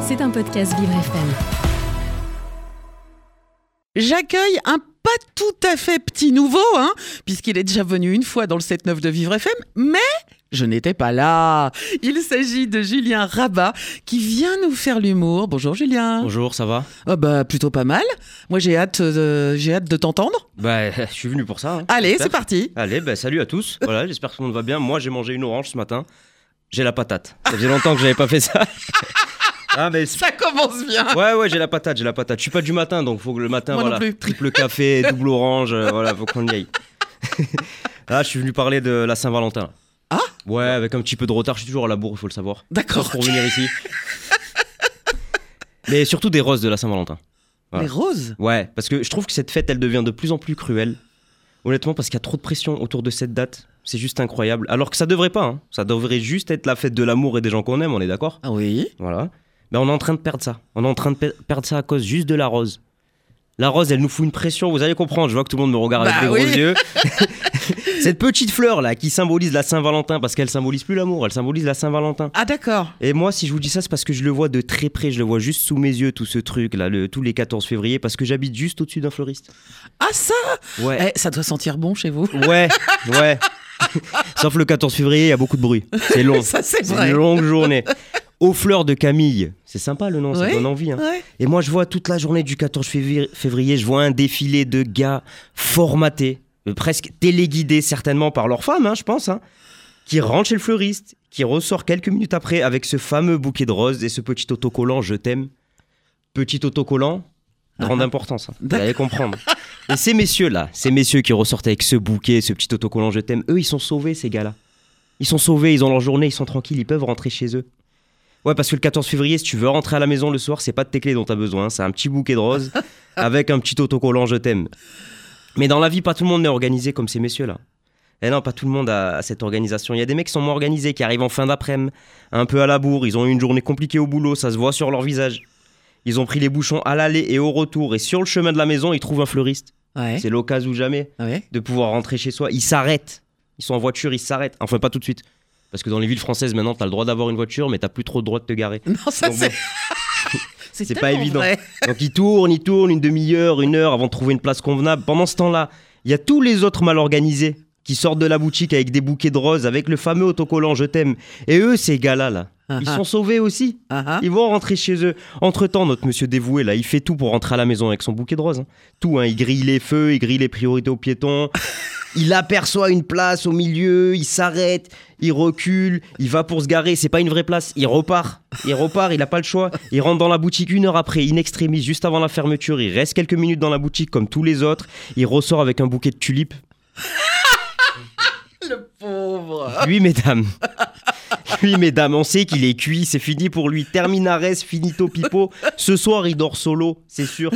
C'est un podcast Vivre FM. J'accueille un pas tout à fait petit nouveau, hein, puisqu'il est déjà venu une fois dans le 7-9 de Vivre FM, mais je n'étais pas là. Il s'agit de Julien Rabat qui vient nous faire l'humour. Bonjour Julien. Bonjour, ça va? Oh bah plutôt pas mal. Moi j'ai hâte, euh, j'ai hâte de t'entendre. Bah, je suis venu pour ça. hein. Allez, c'est parti. Allez, bah, salut à tous. Voilà, j'espère que tout le monde va bien. Moi, j'ai mangé une orange ce matin. J'ai la patate. Ça faisait longtemps que j'avais pas fait ça. ah, mais Ça commence bien. Ouais, ouais, j'ai la patate, j'ai la patate. Je suis pas du matin, donc faut que le matin, Moi voilà. Triple café, double orange, euh, voilà, faut qu'on y aille. Là, je suis venu parler de la Saint-Valentin. Ah Ouais, avec un petit peu de retard, je suis toujours à la bourre, il faut le savoir. D'accord. Pour venir ici. Mais surtout des roses de la Saint-Valentin. Les roses? Ouais, parce que je trouve que cette fête, elle devient de plus en plus cruelle. Honnêtement, parce qu'il y a trop de pression autour de cette date. C'est juste incroyable. Alors que ça devrait pas. hein. Ça devrait juste être la fête de l'amour et des gens qu'on aime, on est d'accord? Ah oui. Voilà. Mais on est en train de perdre ça. On est en train de per- perdre ça à cause juste de la rose. La rose, elle nous fout une pression, vous allez comprendre. Je vois que tout le monde me regarde Bah avec des oui. gros yeux. Cette petite fleur là qui symbolise la Saint-Valentin, parce qu'elle symbolise plus l'amour, elle symbolise la Saint-Valentin. Ah d'accord. Et moi, si je vous dis ça, c'est parce que je le vois de très près, je le vois juste sous mes yeux, tout ce truc là, le, tous les 14 février, parce que j'habite juste au-dessus d'un fleuriste. Ah ça? Ouais. Eh, ça doit sentir bon chez vous. Ouais, ouais. Sauf le 14 février, il y a beaucoup de bruit. C'est long. Ça c'est une longue journée. Aux fleurs de Camille. C'est sympa le nom, ça Ouais. donne envie. hein. Ouais. Et moi, je vois toute la journée du 14 février, je vois un défilé de gars formatés, euh, presque téléguidés certainement par leurs femmes, hein, je pense, hein, qui rentrent chez le fleuriste, qui ressort quelques minutes après avec ce fameux bouquet de roses et ce petit autocollant Je t'aime. Petit autocollant, grande Ah. importance. Vous allez comprendre. Et ces messieurs-là, ces messieurs qui ressortent avec ce bouquet, ce petit autocollant Je t'aime, eux, ils sont sauvés, ces gars-là. Ils sont sauvés, ils ont leur journée, ils sont tranquilles, ils peuvent rentrer chez eux. Ouais, parce que le 14 février, si tu veux rentrer à la maison le soir, c'est pas de tes clés dont t'as besoin, c'est un petit bouquet de roses avec un petit autocollant Je t'aime. Mais dans la vie, pas tout le monde n'est organisé comme ces messieurs-là. Et non, pas tout le monde a, a cette organisation. Il y a des mecs qui sont moins organisés, qui arrivent en fin d'après-midi, un peu à la bourre, ils ont eu une journée compliquée au boulot, ça se voit sur leur visage. Ils ont pris les bouchons à l'aller et au retour, et sur le chemin de la maison, ils trouvent un fleuriste. Ouais. C'est l'occasion ou jamais Ouais. de pouvoir rentrer chez soi. Ils s'arrêtent. Ils sont en voiture, ils s'arrêtent. Enfin, pas tout de suite. Parce que dans les villes françaises, maintenant, t'as le droit d'avoir une voiture, mais t'as plus trop le droit de te garer. Non ça c'est. c'est pas évident. vrai. Donc ils tournent, ils tournent une demi-heure, une heure avant de trouver une place convenable. Pendant ce temps-là, il y a tous les autres mal organisés qui sortent de la boutique avec des bouquets de roses, avec le fameux autocollant Je t'aime. Et eux, ces gars-là, là, ils sont sauvés aussi. ah. Ils vont rentrer chez eux. Entre-temps, notre monsieur dévoué, là, il fait tout pour rentrer à la maison avec son bouquet de roses. hein. Tout, hein. Il grille les feux, il grille les priorités aux piétons. il aperçoit une place au milieu, il s'arrête, il recule, il va pour se garer. C'est pas une vraie place. Il repart. Il repart, il a pas le choix. Il rentre dans la boutique une heure après, in extremis, juste avant la fermeture. Il reste quelques minutes dans la boutique comme tous les autres. Il ressort avec un bouquet de tulipes. Le pauvre. Lui, mesdames. Lui, mesdames, on sait qu'il est cuit, c'est fini pour lui. Terminares, finito pipo. Ce soir, il dort solo, c'est sûr.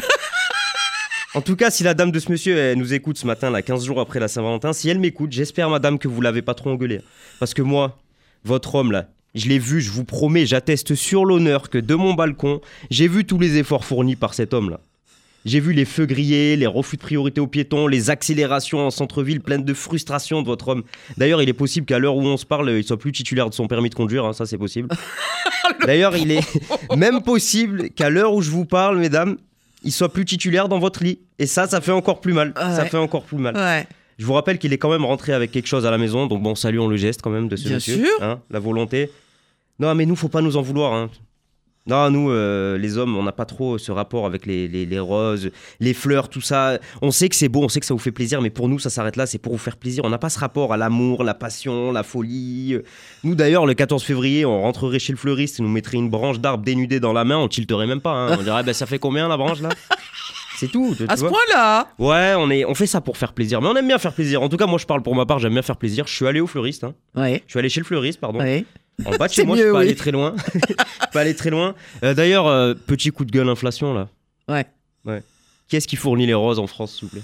En tout cas, si la dame de ce monsieur nous écoute ce matin, là, 15 jours après la Saint-Valentin, si elle m'écoute, j'espère, madame, que vous l'avez pas trop engueulé. Parce que moi, votre homme, là, je l'ai vu, je vous promets, j'atteste sur l'honneur que de mon balcon, j'ai vu tous les efforts fournis par cet homme-là. J'ai vu les feux grillés, les refus de priorité aux piétons, les accélérations en centre-ville pleines de frustration de votre homme. D'ailleurs, il est possible qu'à l'heure où on se parle, il soit plus titulaire de son permis de conduire, hein, ça c'est possible. D'ailleurs, il est même possible qu'à l'heure où je vous parle, mesdames, il soit plus titulaire dans votre lit. Et ça, ça fait encore plus mal. Ah Ça fait encore plus mal. Ouais. Je vous rappelle qu'il est quand même rentré avec quelque chose à la maison, donc bon, saluons le geste quand même de ce Bien monsieur. sûr. hein, la volonté. Non, mais nous, faut pas nous en vouloir. hein. Non, nous, euh, les hommes, on n'a pas trop ce rapport avec les, les- les roses, les fleurs, tout ça. On sait que c'est beau, on sait que ça vous fait plaisir, mais pour nous, ça s'arrête là, c'est pour vous faire plaisir. On n'a pas ce rapport à l'amour, la passion, la folie. Nous, d'ailleurs, le 14 février, on rentrerait chez le fleuriste, il nous mettrait une branche d'arbre dénudée dans la main, on tilterait même pas. hein. On dirait, bah, ça fait combien la branche là? C'est tout. tu À ce point-là? Ouais, on, est, on fait ça pour faire plaisir. Mais on aime bien faire plaisir. En tout cas, moi, je parle pour ma part, j'aime bien faire plaisir. Je suis allé au fleuriste. hein. Ouais. Je suis allé chez le fleuriste, pardon. Ouais. En bas de chez moi, je mieux, peux pas oui. aller très loin. je peux pas aller très loin. Euh, D'ailleurs, euh, petit coup de gueule inflation, là. Ouais. Qui est-ce qui fournit les roses en France, s'il vous plaît?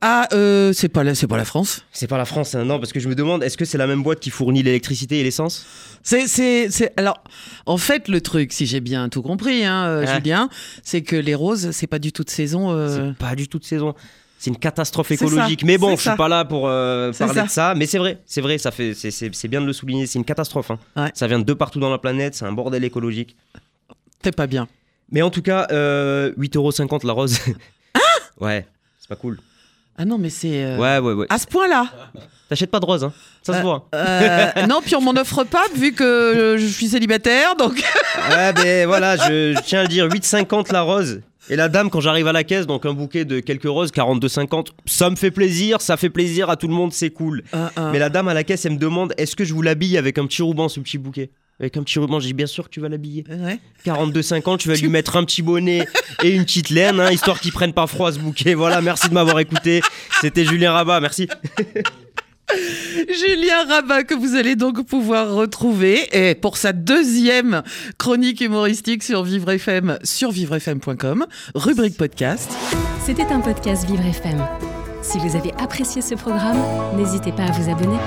Ah, euh, c'est pas la, c'est pas la France. C'est pas la France, hein. non, parce que je me demande, est-ce que c'est la même boîte qui fournit l'électricité et l'essence? C'est, c'est, c'est. Alors, en fait, le truc, si j'ai bien tout compris, hein, Ouais. Julien, c'est que les roses, c'est pas du tout de saison. C'est pas du tout de saison. C'est une catastrophe ça, écologique. Mais bon, je suis ça. pas là pour euh, parler ça. de ça. Mais c'est vrai, c'est vrai, ça fait, c'est- bien de le souligner. C'est une catastrophe. hein. Ouais. Ça vient de partout dans la planète. C'est un bordel écologique. T'es pas bien. Mais en tout cas, euh, 8,50€ la rose. ouais, c'est pas cool. Ah non, mais c'est. euh, Ouais, ouais, ouais. À ce point-là T'achètes pas de rose, hein. Ça se Euh, voit. Euh, Non, puis on m'en offre pas vu que je suis célibataire, donc. Ouais, mais voilà, je, je tiens à le dire, 8,50 la rose. Et la dame, quand j'arrive à la caisse, donc un bouquet de quelques roses, 42,50, ça me fait plaisir, ça fait plaisir à tout le monde, c'est cool. Euh, euh. Mais la dame à la caisse, elle me demande est-ce que je vous l'habille avec un petit ruban, ce petit bouquet? Avec un petit ruban, j'ai dit bien sûr que tu vas l'habiller. Ouais. 42,50, tu vas lui mettre un petit bonnet et une petite laine, hein, histoire qu'il prenne pas froid ce bouquet. Voilà, merci de m'avoir écouté. C'était Julien Rabat, merci. Julien Rabat que vous allez donc pouvoir retrouver et pour sa deuxième chronique humoristique sur Vivre FM sur vivrefm.com, rubrique podcast. C'était un podcast Vivre FM. Si vous avez apprécié ce programme, n'hésitez pas à vous abonner.